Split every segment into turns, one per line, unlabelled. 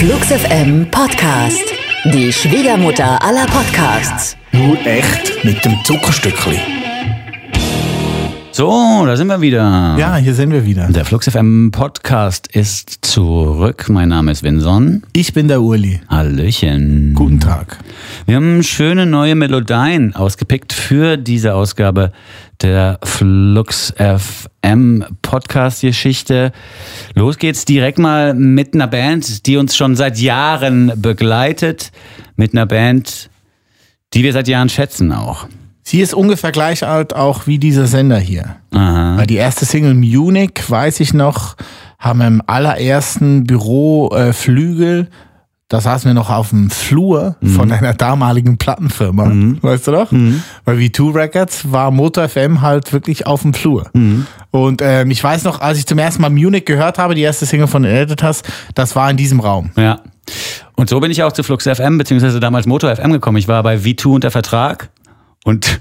Flux FM Podcast. Die Schwiegermutter aller Podcasts.
Nur echt mit dem Zuckerstückli.
So, da sind wir wieder.
Ja, hier sind wir wieder.
Der Flux FM Podcast ist zurück. Mein Name ist Vinson.
Ich bin der Uli.
Hallöchen.
Guten Tag.
Wir haben schöne neue Melodien ausgepickt für diese Ausgabe der Flux FM Podcast Geschichte. Los geht's direkt mal mit einer Band, die uns schon seit Jahren begleitet. Mit einer Band, die wir seit Jahren schätzen auch.
Sie ist ungefähr gleich alt auch wie dieser Sender hier.
Aha.
Weil die erste Single Munich, weiß ich noch, haben wir im allerersten Büroflügel, äh, da saßen wir noch auf dem Flur von einer damaligen Plattenfirma, weißt du noch? Weil V2 Records war Motor FM halt wirklich auf dem Flur. Und ähm, ich weiß noch, als ich zum ersten Mal Munich gehört habe, die erste Single von den Editors, das war in diesem Raum.
Ja. Und so bin ich auch zu Flux FM, beziehungsweise damals Motor FM gekommen. Ich war bei V2 unter Vertrag und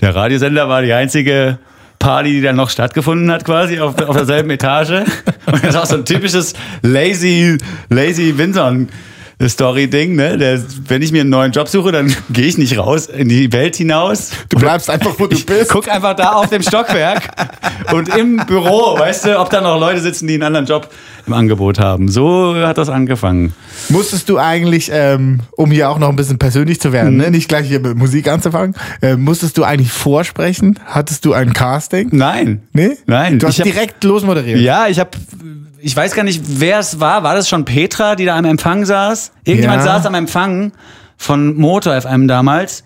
der Radiosender war die einzige Party, die dann noch stattgefunden hat, quasi auf, auf derselben Etage. Und das auch so ein typisches lazy, lazy Winson. Story-Ding, ne? Der, wenn ich mir einen neuen Job suche, dann gehe ich nicht raus in die Welt hinaus.
Du bleibst einfach, wo du bist.
Guck einfach da auf dem Stockwerk und im Büro, weißt du, ob da noch Leute sitzen, die einen anderen Job im Angebot haben. So hat das angefangen.
Musstest du eigentlich, ähm, um hier auch noch ein bisschen persönlich zu werden, ne? nicht gleich hier mit Musik anzufangen, äh, musstest du eigentlich vorsprechen? Hattest du ein Casting?
Nein.
Nee?
Nein.
Du hast
hab-
direkt losmoderiert.
Ja, ich habe, ich weiß gar nicht, wer es war. War das schon Petra, die da am Empfang saß? Irgendjemand
Ja.
saß am Empfang von Motor FM damals.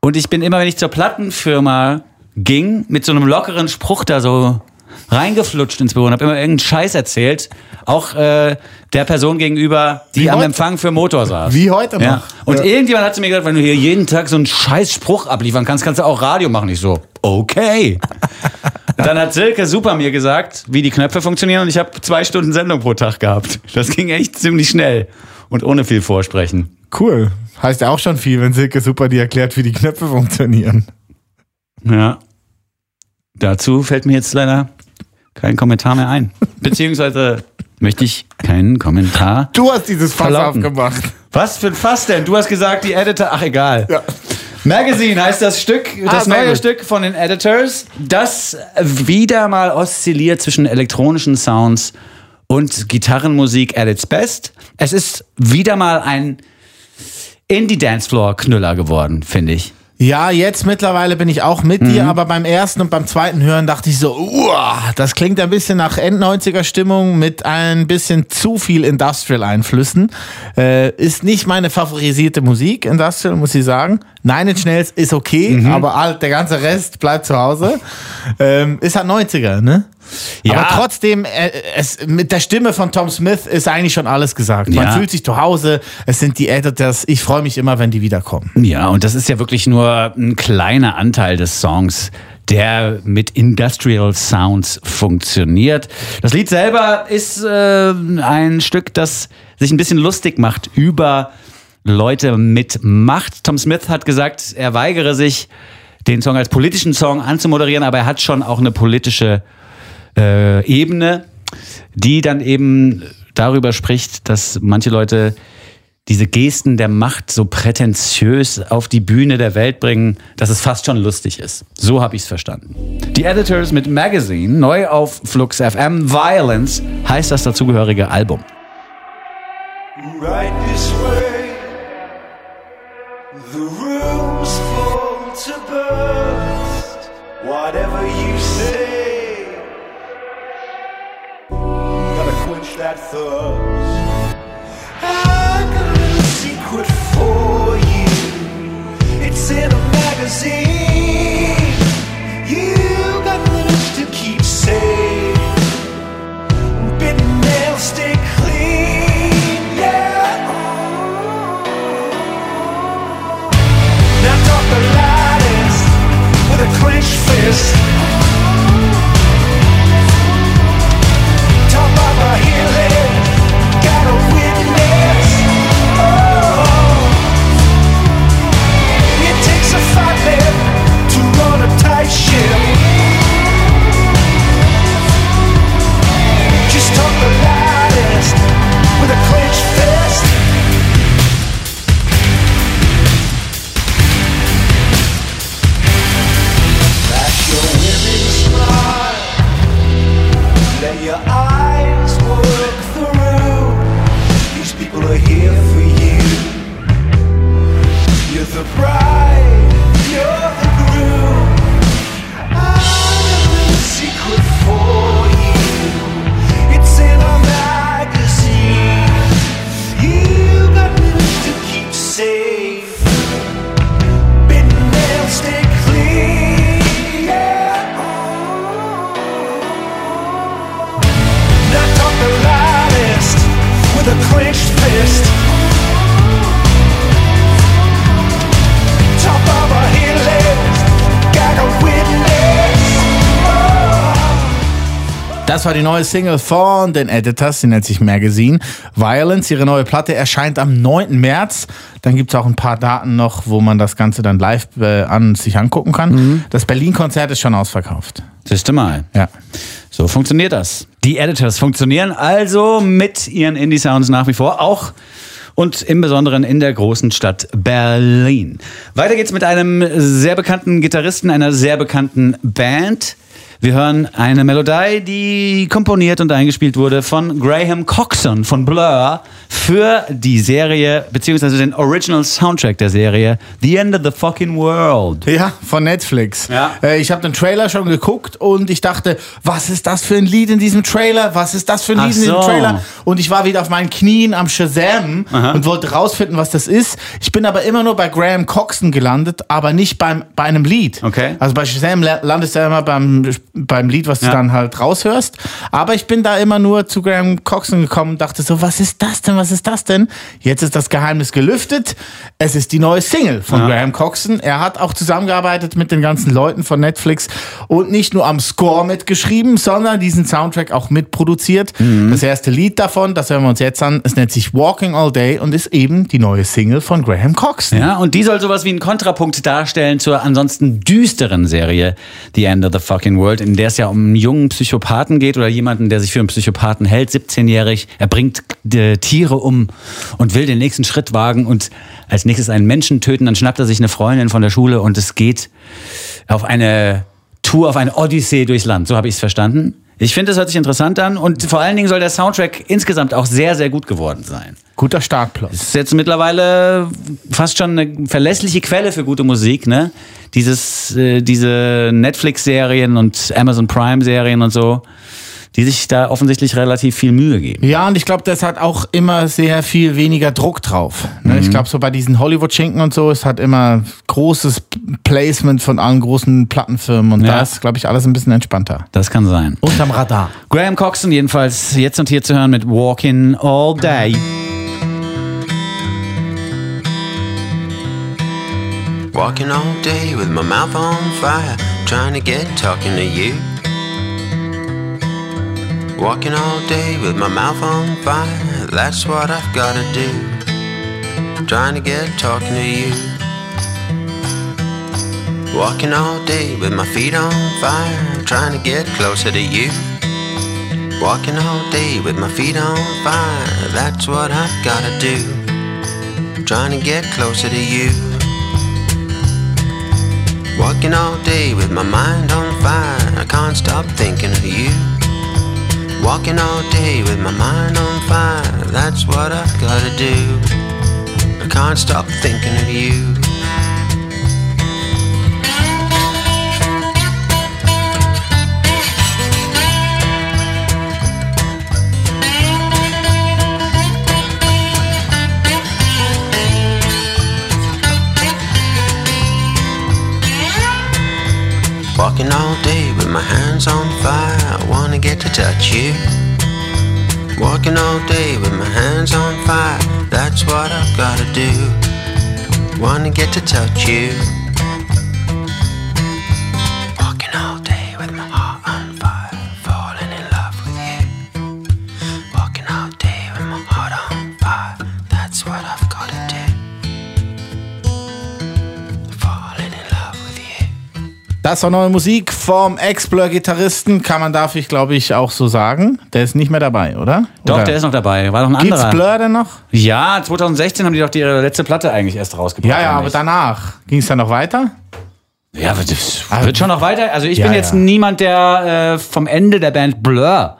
Und ich bin immer, wenn ich zur Plattenfirma ging, mit so einem lockeren Spruch da so reingeflutscht ins Büro und habe immer irgendeinen Scheiß erzählt. Auch äh, der Person gegenüber, die
Wie
am
heute-
Empfang für Motor saß.
Wie heute noch.
Ja. Und
Ja.
irgendjemand hat zu mir gesagt, wenn du hier jeden Tag so einen scheiß Spruch abliefern kannst, kannst du auch Radio machen. Ich so, okay. Dann hat Silke super mir gesagt, wie die Knöpfe funktionieren und ich habe zwei Stunden Sendung pro Tag gehabt. Das ging echt ziemlich schnell und ohne viel Vorsprechen.
Cool. Heißt ja auch schon viel, wenn Silke super dir erklärt, wie die Knöpfe funktionieren.
Ja. Dazu fällt mir jetzt leider kein Kommentar mehr ein. Beziehungsweise möchte ich keinen Kommentar.
Du hast dieses Fass
Verlauten.
aufgemacht.
Was für ein Fass denn? Du hast gesagt, die Editor. Ach, egal.
Ja.
Magazine heißt das Stück,
Ah,
das
sehr
neue. Stück von den Editors, das wieder mal oszilliert zwischen elektronischen Sounds und Gitarrenmusik at its best. Es ist wieder mal ein Indie-Dancefloor-Knüller geworden, finde ich.
Ja, jetzt mittlerweile bin ich auch mit dir, aber beim ersten und beim zweiten Hören dachte ich so, uah, das klingt ein bisschen nach End-90er Stimmung mit ein bisschen zu viel Industrial-Einflüssen. Äh, ist nicht meine favorisierte Musik, Industrial, muss ich sagen. Nine Inch Nails ist okay, aber halt, der ganze Rest bleibt zu Hause. Ähm, ist halt 90er, ne?
Ja.
Aber trotzdem, äh, es, mit der Stimme von Tom Smith ist eigentlich schon alles gesagt. Man
Ja.
fühlt sich zu Hause, es sind die Editors. Ich freue mich immer, wenn die wiederkommen.
Ja, und das ist ja wirklich nur ein kleiner Anteil des Songs, der mit Industrial Sounds funktioniert. Das Lied selber ist äh, ein Stück, das sich ein bisschen lustig macht über Leute mit Macht. Tom Smith hat gesagt, er weigere sich, den Song als politischen Song anzumoderieren, aber er hat schon auch eine politische äh, Ebene, die dann eben darüber spricht, dass manche Leute diese Gesten der Macht so prätentiös auf die Bühne der Welt bringen, dass es fast schon lustig ist. So habe ich es verstanden. Die Editors mit Magazine, neu auf Flux FM, Violence heißt das dazugehörige Album.
right thirst. I got a secret for you. It's in a magazine. Top witness.
Das war die neue Single von den Editors, die nennt sich Magazine. Violence, ihre neue Platte erscheint am 9. März. Dann gibt's auch ein paar Daten noch, wo man das Ganze dann live äh, an sich angucken kann. Das Berlin-Konzert ist schon ausverkauft.
Siehste mal.
Ja.
So funktioniert das. Die Editors funktionieren also mit ihren Indie-Sounds nach wie vor, auch und im Besonderen in der großen Stadt Berlin. Weiter geht's mit einem sehr bekannten Gitarristen, einer sehr bekannten Band. Wir hören eine Melodie, die komponiert und eingespielt wurde von Graham Coxon von Blur für die Serie, beziehungsweise den Original Soundtrack der Serie The End of the Fucking World.
Ja, von Netflix.
Ja.
Äh, ich habe den Trailer schon geguckt und ich dachte, was ist das für ein Lied in diesem Trailer? Was ist das für ein Lied in diesem
so.
Trailer? Und ich war wieder auf meinen Knien am Shazam und wollte rausfinden, was das ist. Ich bin aber immer nur bei Graham Coxon gelandet, aber nicht beim, bei einem Lied.
Okay.
Also bei Shazam la- landest du ja immer beim, beim Lied, was du
Ja.
dann halt raushörst. Aber ich bin da immer nur zu Graham Coxon gekommen und dachte so, was ist das denn? Was ist das denn? Jetzt ist das Geheimnis gelüftet. Es ist die neue Single von
Ja.
Graham Coxon. Er hat auch zusammengearbeitet mit den ganzen Leuten von Netflix und nicht nur am Score mitgeschrieben, sondern diesen Soundtrack auch mitproduziert. Das erste Lied davon, das hören wir uns jetzt an, es nennt sich Walking All Day und ist eben die neue Single von Graham Coxon.
Ja, und die soll sowas wie einen Kontrapunkt darstellen zur ansonsten düsteren Serie The End of the Fucking World, in der es ja um einen jungen Psychopathen geht oder jemanden, der sich für einen Psychopathen hält, 17-jährig. Er bringt äh, Tiere um und will den nächsten Schritt wagen und als nächstes einen Menschen töten. Dann schnappt er sich eine Freundin von der Schule und es geht auf eine Tour, auf eine Odyssee durchs Land. So habe ich es verstanden. Ich finde, es hört sich interessant an und vor allen Dingen soll der Soundtrack insgesamt auch sehr, sehr gut geworden sein.
Guter Startplot.
Das ist jetzt mittlerweile fast schon eine verlässliche Quelle für gute Musik, ne? Dieses, äh, diese Netflix-Serien und Amazon Prime-Serien und so, die sich da offensichtlich relativ viel Mühe geben.
Ja, und ich glaube, das hat auch immer sehr viel weniger Druck drauf. Ne?
Mhm.
Ich glaube, so bei diesen Hollywood-Schinken und so, es hat immer großes Placement von allen großen Plattenfirmen und
Ja.
da ist, glaube ich, alles ein bisschen entspannter.
Das kann sein.
Unterm Radar.
Graham Coxon jedenfalls jetzt und hier zu hören mit Walking All Day.
Walking all day with my mouth on fire, trying to get talking to you. Walking all day with my mouth on fire, that's what I've gotta do. Trying to get talking to you. Walking all day with my feet on fire, trying to get closer to you. Walking all day with my feet on fire, that's what I've gotta do. Trying to get closer to you. Walking all day with my mind on fire, I can't stop thinking of you. Walking all day with my mind on fire, that's what I've gotta do. I can't stop thinking of you. Walking all day with my hands on fire, I wanna get to touch you. Walking all day with my hands on fire, that's what I've gotta do. Wanna get to touch you. Walking all day with my heart
Das war neue Musik vom Ex-Blur-Gitarristen, kann man, darf ich, glaube ich, auch so sagen. Der ist nicht mehr dabei, oder?
Doch,
oder?
der ist noch dabei. War doch ein
Gibt's
anderer.
Blur denn noch?
Ja, 2016 haben die doch ihre letzte Platte eigentlich erst rausgebracht.
Ja, ja, aber danach. Ging es dann noch weiter?
Ja, aber das wird schon noch weiter. Also ich
Ja,
bin jetzt
ja.
niemand, der äh, vom Ende der Band Blur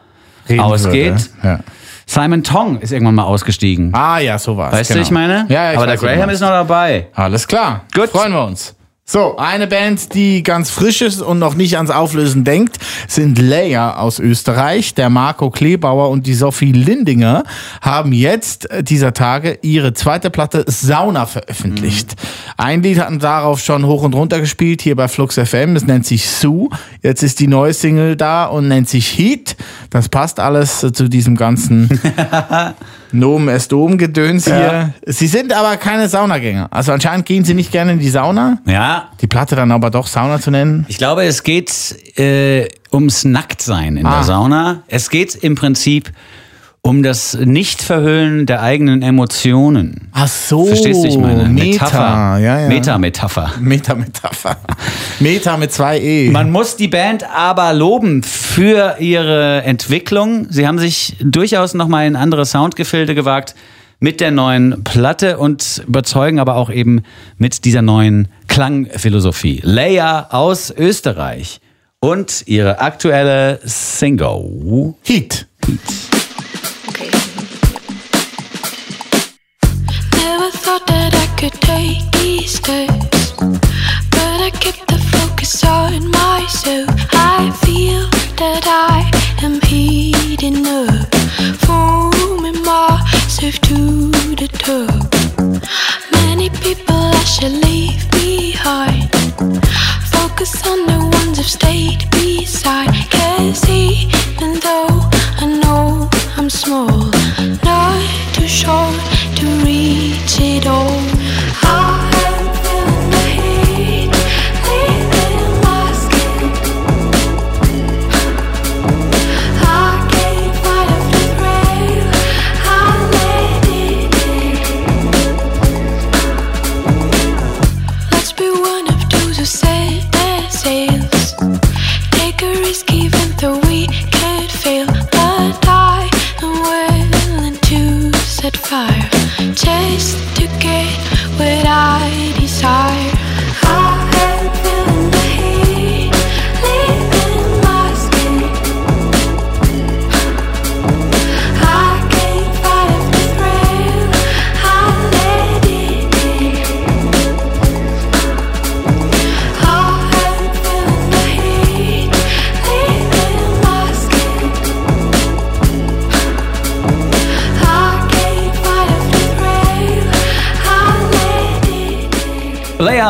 reden
ausgeht.
würde. Ja.
Simon Tong ist irgendwann mal ausgestiegen.
Ah ja, so war's.
weißt
genau.
du, ich meine?
Ja, ja, ich
Aber der Graham ist noch dabei.
Alles klar.
Gut.
Freuen wir uns. So, eine Band, die ganz frisch ist und noch nicht ans Auflösen denkt, sind Layer aus Österreich. Der Marco Kleebauer und die Sophie Lindinger haben jetzt äh, dieser Tage ihre zweite Platte Sauna veröffentlicht. Ein Lied hatten darauf schon hoch und runter gespielt, hier bei Flux FM. Es nennt sich Sue. Jetzt ist die neue Single da und nennt sich Heat. Das passt alles äh, zu diesem ganzen Nomen est Dom Gedöns hier. Sie sind aber keine Saunagänger. Also anscheinend gehen sie nicht gerne in die Sauna.
Ja,
Die Platte dann aber doch Sauna zu nennen.
ich glaube, es geht äh, ums Nacktsein in
Ah.
der Sauna. Es geht im Prinzip um das Nichtverhüllen der eigenen Emotionen.
Ach so.
Verstehst du, ich meine?
Meta.
Metapher.
Ja, ja.
Meta-Metapher.
Meta-Metapher. Meta mit zwei E.
Man muss die Band aber loben für ihre Entwicklung. Sie haben sich durchaus nochmal in andere Soundgefilde gewagt mit der neuen Platte und überzeugen aber auch eben mit dieser neuen Klangphilosophie. Leia aus Österreich und ihre aktuelle Single.
Heat.
Never thought that I could take these steps,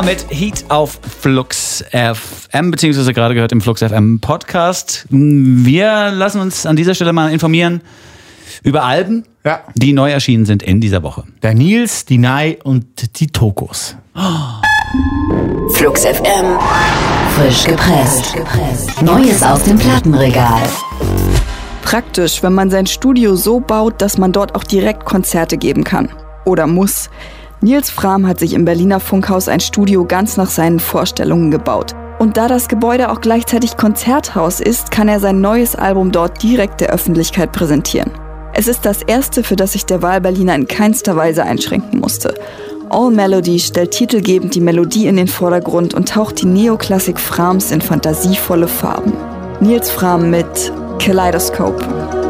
mit Heat auf Flux FM, beziehungsweise gerade gehört im Flux FM Podcast. Wir lassen uns an dieser Stelle mal informieren über Alben,
Ja.
die neu erschienen sind in dieser Woche.
Der Nils, die Nai und die Tokos.
Flux FM. Frisch gepresst. Neues aus dem Plattenregal.
Praktisch, wenn man sein Studio so baut, dass man dort auch direkt Konzerte geben kann. Oder muss. Nils Frahm hat sich im Berliner Funkhaus ein Studio ganz nach seinen Vorstellungen gebaut. Und da das Gebäude auch gleichzeitig Konzerthaus ist, kann er sein neues Album dort direkt der Öffentlichkeit präsentieren. Es ist das erste, für das sich der Wahlberliner in keinster Weise einschränken musste. All Melody stellt titelgebend die Melodie in den Vordergrund und taucht die Neoklassik Frahms in fantasievolle Farben. Nils Frahm mit Kaleidoscope.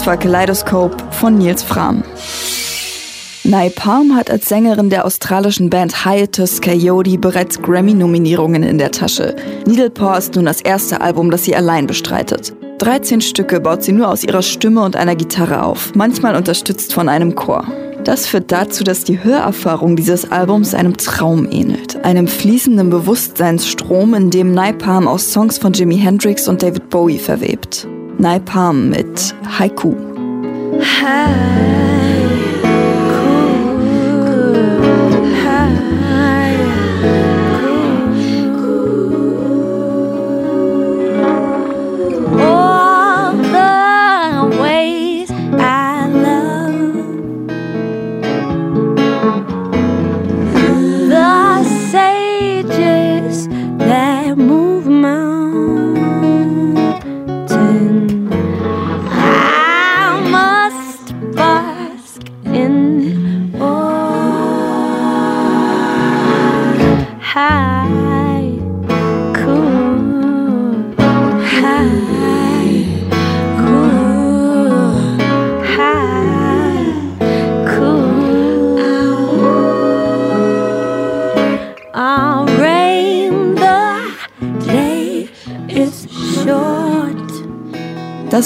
Das war Kaleidoscope von Nils Frahm. Nai Palm hat als Sängerin der australischen Band Hiatus Coyote bereits Grammy-Nominierungen in der Tasche. Needle Paw ist nun das erste Album, das sie allein bestreitet. 13 Stücke baut sie nur aus ihrer Stimme und einer Gitarre auf, manchmal unterstützt von einem Chor. Das führt dazu, dass die Hörerfahrung dieses Albums einem Traum ähnelt. Einem fließenden Bewusstseinsstrom, in dem Naipalm aus Songs von Jimi Hendrix und David Bowie verwebt. Naipalm mit Haiku.
all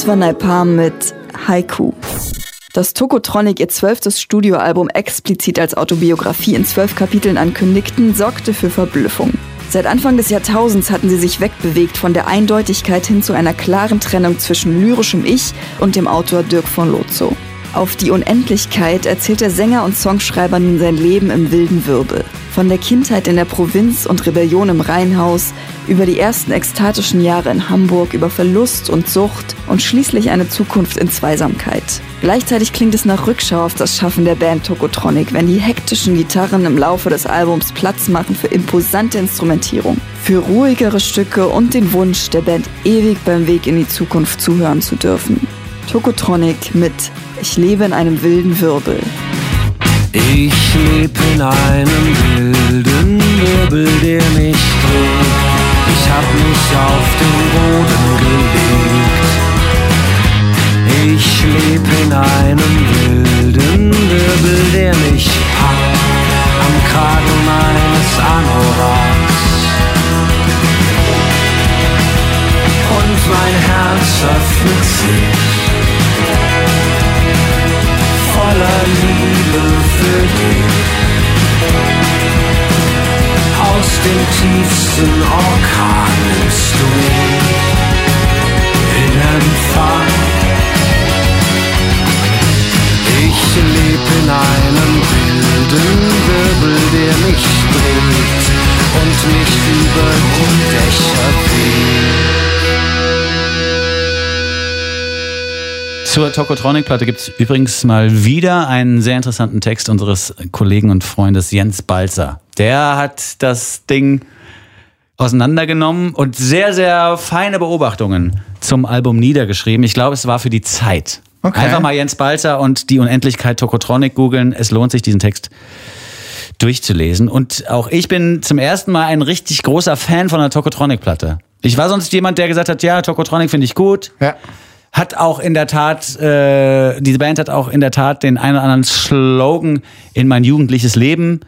Das war Naipalm mit Haiku. Dass Tokotronic ihr zwölftes Studioalbum explizit als Autobiografie in zwölf Kapiteln ankündigten, sorgte für Verblüffung. Seit Anfang des Jahrtausends hatten sie sich wegbewegt von der Eindeutigkeit hin zu einer klaren Trennung zwischen lyrischem Ich und dem Autor Dirk von Lozo. Auf die Unendlichkeit erzählt der Sänger und Songschreiber nun sein Leben im wilden Wirbel. Von der Kindheit in der Provinz und Rebellion im Reihenhaus, über die ersten ekstatischen Jahre in Hamburg, über Verlust und Sucht und schließlich eine Zukunft in Zweisamkeit. Gleichzeitig klingt es nach Rückschau auf das Schaffen der Band Tokotronic, wenn die hektischen Gitarren im Laufe des Albums Platz machen für imposante Instrumentierung, für ruhigere Stücke und den Wunsch, der Band ewig beim Weg in die Zukunft zuhören zu dürfen. Tokotronic mit Ich lebe in einem wilden Wirbel.
Ich leb in einem wilden Wirbel, der mich trägt. Ich hab mich auf den Boden gelegt. Ich leb in einem wilden
Tokotronic-Platte gibt es übrigens mal wieder einen sehr interessanten Text unseres Kollegen und Freundes Jens Balzer. Der hat das Ding auseinandergenommen und sehr, sehr feine Beobachtungen zum Album niedergeschrieben. Ich glaube, es war für die Zeit.
Okay.
Einfach mal Jens Balzer und die Unendlichkeit Tokotronic googeln. Es lohnt sich, diesen Text durchzulesen. Und auch ich bin zum ersten Mal ein richtig großer Fan von der Tokotronic-Platte. Ich war sonst jemand, der gesagt hat, ja, Tokotronic finde ich gut
Ja.
Hat auch in der Tat, äh, diese Band hat auch in der Tat den einen oder anderen Slogan in mein jugendliches Leben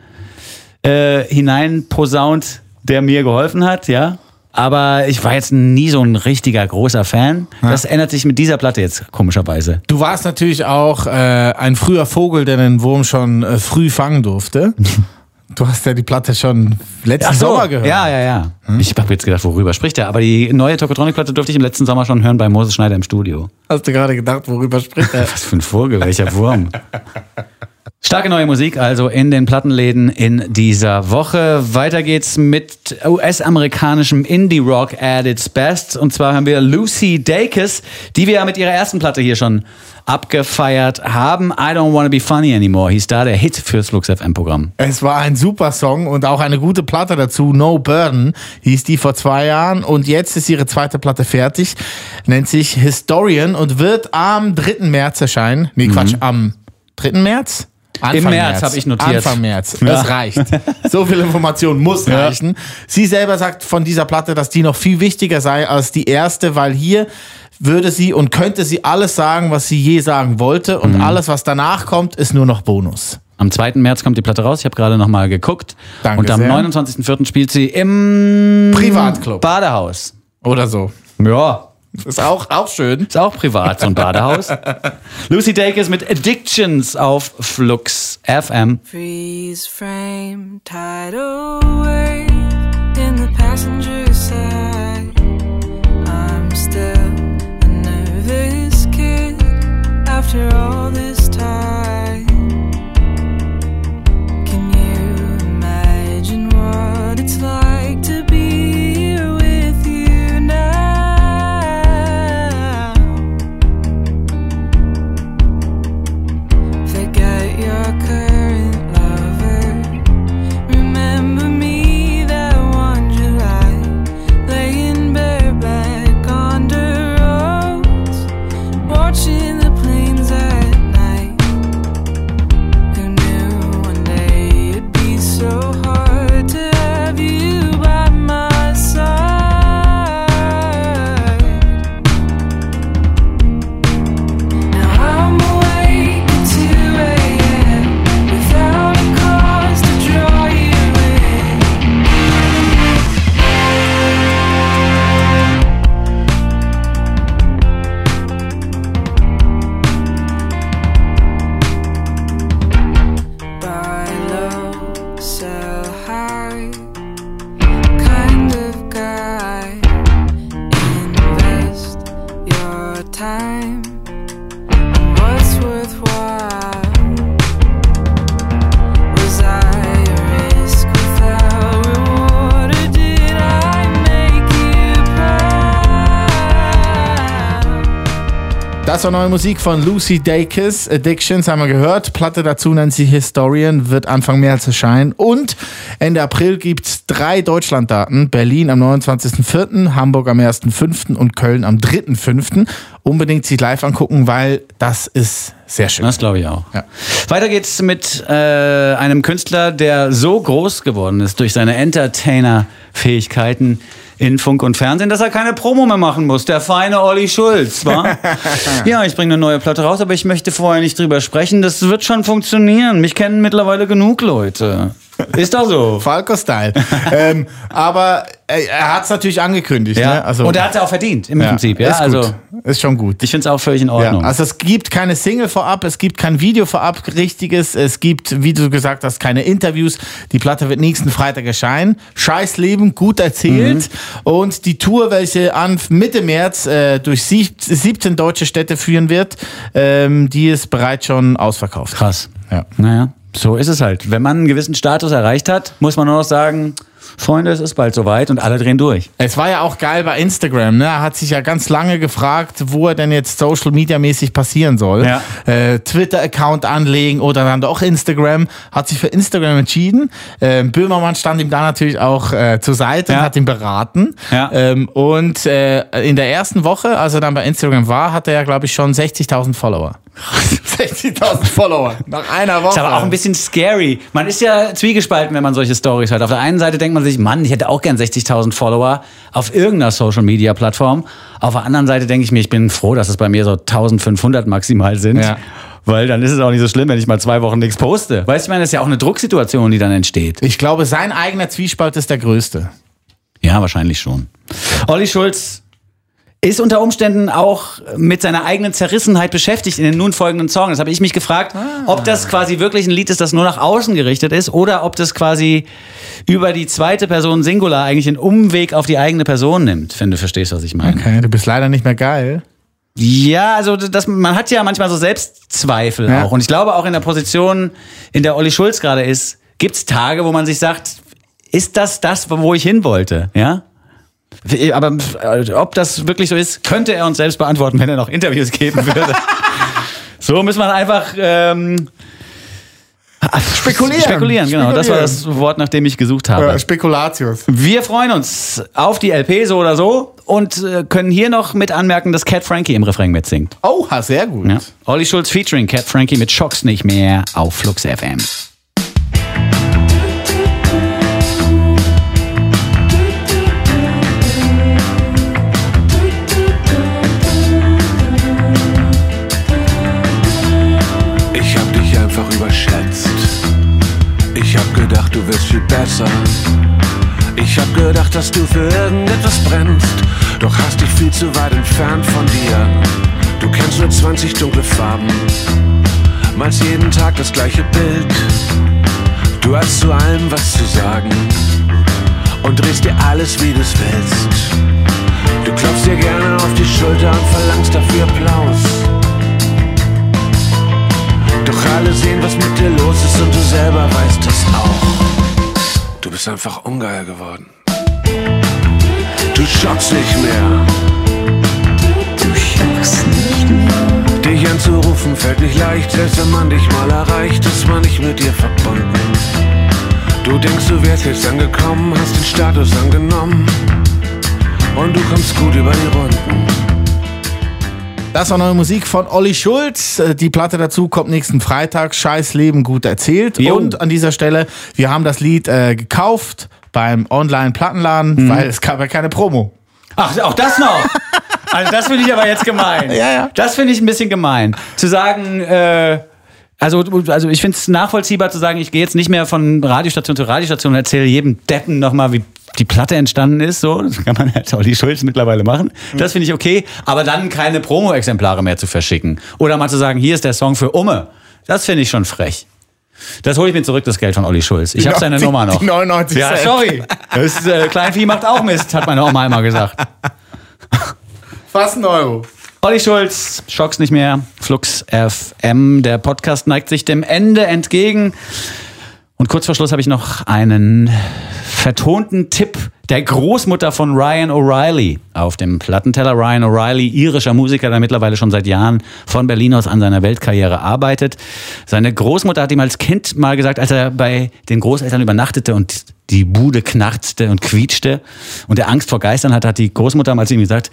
äh, hineinposaunt, der mir geholfen hat, ja. Aber ich war jetzt nie so ein richtiger großer Fan. Das ändert sich mit dieser Platte jetzt komischerweise.
Du warst natürlich auch äh, ein früher Vogel, der den Wurm schon äh, früh fangen durfte. Du hast ja die Platte schon letzten Sommer gehört.
Ja, ja, ja. Ich habe jetzt gedacht, worüber spricht er? Aber die neue Tokotronic-Platte durfte ich im letzten Sommer schon hören bei Moses Schneider im Studio.
Hast du gerade gedacht, worüber spricht er?
Was für ein Vogel, welcher Wurm. Starke neue Musik also in den Plattenläden in dieser Woche. Weiter geht's mit US-amerikanischem Indie-Rock at its best. Und zwar haben wir Lucy Dacus, die wir ja mit ihrer ersten Platte hier schon abgefeiert haben. I Don't Wanna Be Funny Anymore hieß da der Hit fürs Flux FM-Programm.
Es war ein super Song und auch eine gute Platte dazu. No Burden hieß die vor zwei Jahren und jetzt ist ihre zweite Platte fertig. Nennt sich Historian und wird am 3. März erscheinen. Nee, Quatsch, am 3. März? Anfang
Mhm. März habe ich notiert.
Anfang März.
Ja.
Das reicht. So viel Information muss
Ja.
reichen. Sie selber sagt von dieser Platte, dass die noch viel wichtiger sei als die erste, weil hier würde sie und könnte sie alles sagen, was sie je sagen wollte
Mhm.
und alles, was danach kommt, ist nur noch Bonus.
Am 2. März kommt die Platte raus. Ich habe gerade noch mal geguckt.
Danke
Und am
sehr.
29.04. spielt sie im
Privatclub.
Badehaus.
Oder so.
Ja.
Ist auch, auch schön.
Ist auch privat, so ein Badehaus. Lucy Dacus mit Addictions auf Flux FM.
Freeze frame, tidal wave in the passenger side.
Das war neue Musik von Lucy Dacus. Addictions haben wir gehört. Platte dazu nennt sie Historian, wird Anfang März erscheinen. Und Ende April gibt's drei Deutschlanddaten. Berlin am 29.04., Hamburg am 1.05. und Köln am 3.05. Unbedingt sich live angucken, weil das ist sehr schön.
Das glaube ich auch.
Ja.
Weiter geht's mit äh, einem Künstler, der so groß geworden ist durch seine Entertainer-Fähigkeiten in Funk und Fernsehen, dass er keine Promo mehr machen muss. Der feine Olli Schulz, wa? ja, ich bringe eine neue Platte raus, aber ich möchte vorher nicht drüber sprechen. Das wird schon funktionieren. Mich kennen mittlerweile genug Leute. Ist doch so.
Falco-Style. ähm, aber er, hat es natürlich angekündigt.
Ja.
Ne? Also,
und er hat es auch verdient, im
ja,
Prinzip. Ja,
ist gut.
also
ist schon gut.
ich finde es auch völlig in
Ja,
Ordnung.
also es gibt keine Single vorab, es gibt kein Video vorab, richtiges. Es gibt, wie du gesagt hast, keine Interviews. Die Platte wird nächsten Freitag erscheinen. Scheiß Leben, gut erzählt. Und die Tour, welche an Mitte März äh, durch sieb- 17 deutsche Städte führen wird, ähm, die ist bereits schon ausverkauft.
Krass.
Ja.
Naja, so ist es halt. Wenn man einen gewissen Status erreicht hat, muss man nur noch sagen, Freunde, es ist bald soweit und alle drehen durch.
Es war ja auch geil bei Instagram, ne? Er hat sich ja ganz lange gefragt, wo er denn jetzt Social Media mäßig passieren soll.
Ja.
Äh, Twitter-Account anlegen oder dann doch Instagram. Hat sich für Instagram entschieden. Ähm, Böhmermann stand ihm da natürlich auch äh, zur Seite
Ja.
und hat ihn beraten.
Ja.
Ähm, und äh, in der ersten Woche, als er dann bei Instagram war, hatte er, glaube ich, schon 60.000 Follower. 60.000 Follower nach einer Woche.
Ist aber auch ein bisschen scary. Man ist ja zwiegespalten, wenn man solche Stories hört. Auf der einen Seite denkt man sich, Mann, ich hätte auch gern 60.000 Follower auf irgendeiner Social Media Plattform. Auf der anderen Seite denke ich mir, ich bin froh, dass es bei mir so 1500 maximal sind.
Ja.
Weil dann ist es auch nicht so schlimm, wenn ich mal zwei Wochen nichts poste. Weißt du, ich meine, das ist ja auch eine Drucksituation, die dann entsteht.
ich glaube, sein eigener Zwiespalt ist der größte.
Ja, wahrscheinlich schon. Olli Schulz ist unter Umständen auch mit seiner eigenen Zerrissenheit beschäftigt in den nun folgenden Songs. Das habe ich mich gefragt, ob das quasi wirklich ein Lied ist, das nur nach außen gerichtet ist oder ob das quasi über die zweite Person Singular eigentlich einen Umweg auf die eigene Person nimmt, wenn du verstehst, was ich meine.
Okay, du bist leider nicht mehr geil.
Ja, also das, man hat ja manchmal so Selbstzweifel
Ja.
auch. Und ich glaube auch in der Position, in der Olli Schulz gerade ist, gibt es Tage, wo man sich sagt, ist das das, wo ich hin wollte? Ja? Aber äh, ob das wirklich so ist, könnte er uns selbst beantworten, wenn er noch Interviews geben würde. so muss man einfach ähm,
Spekulieren.
spekulieren. Genau, das war das Wort, nach dem ich gesucht habe.
Äh, Spekulatius.
Wir freuen uns auf die LP so oder so und äh, können hier noch mit anmerken, dass Cat Frankie im Refrain mitsingt.
Oha, sehr gut.
Ja. Olli Schulz featuring Cat Frankie mit Schocks nicht mehr auf Flux FM.
Besser. Ich hab gedacht, dass du für irgendetwas brennst.
Doch hast dich viel zu weit entfernt von dir. Du kennst nur 20 dunkle Farben, malst jeden Tag das gleiche Bild. Du hast zu allem was zu sagen und drehst dir alles, wie du's willst. Du klopfst dir gerne auf die Schulter und verlangst dafür Applaus. Doch alle sehen, was mit dir los ist und du selber weißt es auch. Du bist einfach ungeil geworden. Du schockst nicht mehr.
Du schockst nicht mehr.
Dich anzurufen fällt nicht leicht, selbst wenn man dich mal erreicht, ist man nicht mit dir verbunden. Du denkst, du wärst jetzt angekommen, hast den Status angenommen und du kommst gut über die Runden.
Das war neue Musik von Olli Schulz. Äh, Die Platte dazu kommt nächsten Freitag. Scheiß Leben gut erzählt.
Jo.
Und an dieser Stelle, wir haben das Lied äh, gekauft beim Online-Plattenladen,
Mhm.
weil es gab ja keine Promo.
Ach, auch das noch. Also das finde ich aber jetzt gemein.
Ja, ja.
Das finde ich ein bisschen gemein. Zu sagen, äh, also, also ich finde es nachvollziehbar zu sagen, ich gehe jetzt nicht mehr von Radiostation zu Radiostation und erzähle jedem Deppen nochmal, wie die Platte entstanden ist. So, das kann man halt Olli Schulz mittlerweile machen. Das finde ich okay. Aber dann keine Promo-Exemplare mehr zu verschicken. Oder mal zu sagen, hier ist der Song für Umme. Das finde ich schon frech. Das hole ich mir zurück, das Geld von Olli Schulz. Ich habe seine Nummer noch.
die 99
Ja,
Cent.
sorry. Das, äh, Kleinvieh macht auch Mist, hat meine Oma immer gesagt.
Fast ein Euro.
Olli Schulz, Schocks nicht mehr, Flux FM. Der Podcast neigt sich dem Ende entgegen. Und kurz vor Schluss habe ich noch einen vertonten Tipp der Großmutter von Ryan O'Reilly auf dem Plattenteller. Ryan O'Reilly, irischer Musiker, der mittlerweile schon seit Jahren von Berlin aus an seiner Weltkarriere arbeitet. Seine Großmutter hat ihm als Kind mal gesagt, als er bei den Großeltern übernachtete und die Bude knarzte und quietschte und er Angst vor Geistern hatte, hat die Großmutter mal zu ihm gesagt,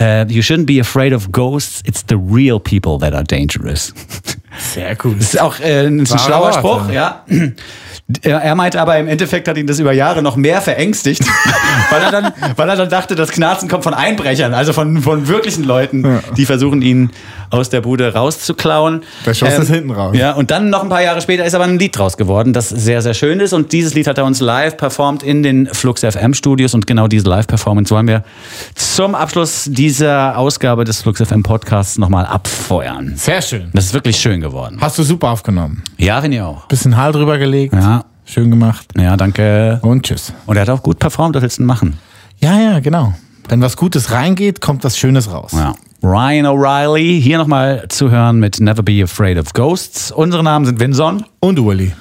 äh, you shouldn't be afraid of ghosts, it's the real people that are dangerous.
Sehr gut.
Das ist auch äh, ein
Wahre
schlauer. Spruch, ja. Er meinte aber im Endeffekt hat ihn das über Jahre noch mehr verängstigt, weil er dann, weil er dann dachte, das Knarzen kommt von Einbrechern, also von, von wirklichen Leuten, die versuchen ihn aus der Bude rauszuklauen. Ähm,
Der Schuss ist hinten raus.
Ja, und dann noch ein paar Jahre später ist aber ein Lied draus geworden, das sehr, sehr schön ist. Und dieses Lied hat er uns live performt in den Flux FM Studios. Und genau diese Live-Performance wollen wir zum Abschluss dieser Ausgabe des Flux FM Podcasts nochmal abfeuern.
Sehr schön.
Das ist wirklich schön geworden.
Hast du super aufgenommen.
Ja, finde ich auch.
Bisschen Hall drüber gelegt.
Ja,
Schön gemacht.
ja, danke.
Und tschüss.
Und er hat auch gut performt, was willst du denn machen?
Ja, ja, genau. Wenn was Gutes reingeht, kommt was Schönes raus.
Ja. Ryan O'Reilly, hier nochmal zu hören mit Never Be Afraid of Ghosts. Unsere Namen sind Vinson
Und Uli.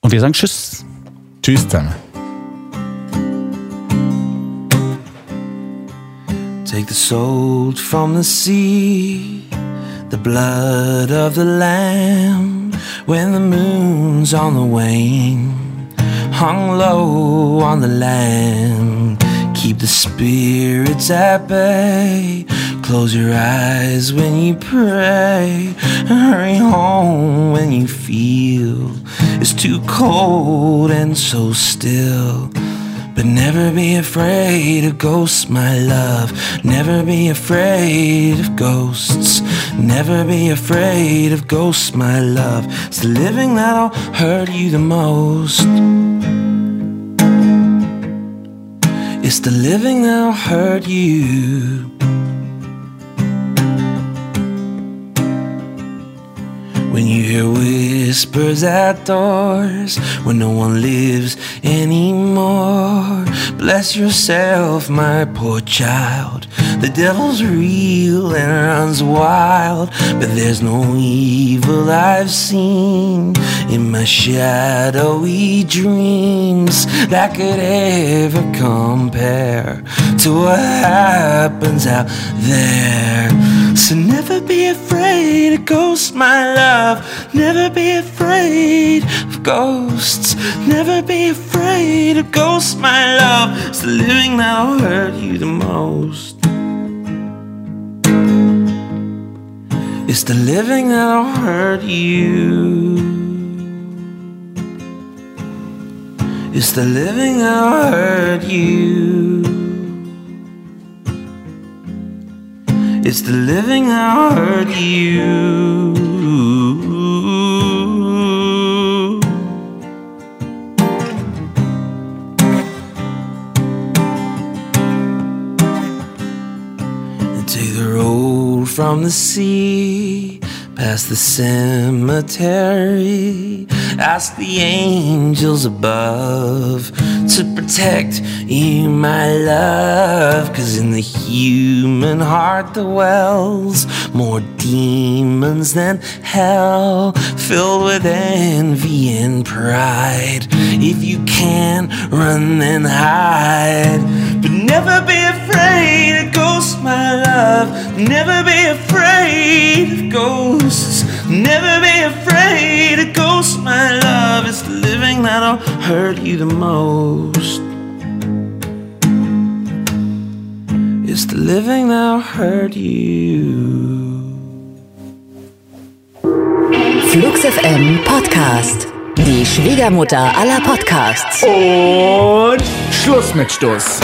und wir sagen Tschüss.
Tschüss zusammen.
Take the salt from the sea, the blood of the lamb, when the moon's on the wane, hung low on the land. Keep the spirits at bay. Close your eyes when you pray. Hurry home when you feel it's too cold and so still. But never be afraid of ghosts, my love. Never be afraid of ghosts. Never be afraid of ghosts, my love. It's the living that'll hurt you the most. It's the living that'll hurt you. When you hear whispers at doors, when no one lives anymore, bless yourself, my poor child. The devil's real and runs wild, but there's no evil I've seen in my shadowy dreams that could ever compare to what happens out there. So never be afraid of ghosts, my love. Never be afraid of ghosts. Never be afraid of ghosts, my love. It's the living that'll hurt you the most. It's the living that'll hurt you. It's the living that'll hurt you. It's the living that hurt you. And take the road from the sea, past the cemetery. Ask the angels above to protect you, my love. Cause in the human heart dwells more demons than hell, filled with envy and pride. If you can't run then hide. But never be afraid of ghosts, my love. Never be afraid of ghosts. Never be afraid of ghosts, my love. It's the living that'll hurt you the most. It's the living that'll hurt you.
Flux FM Podcast. Die Schwiegermutter aller Podcasts.
Und Schluss mit Stuss.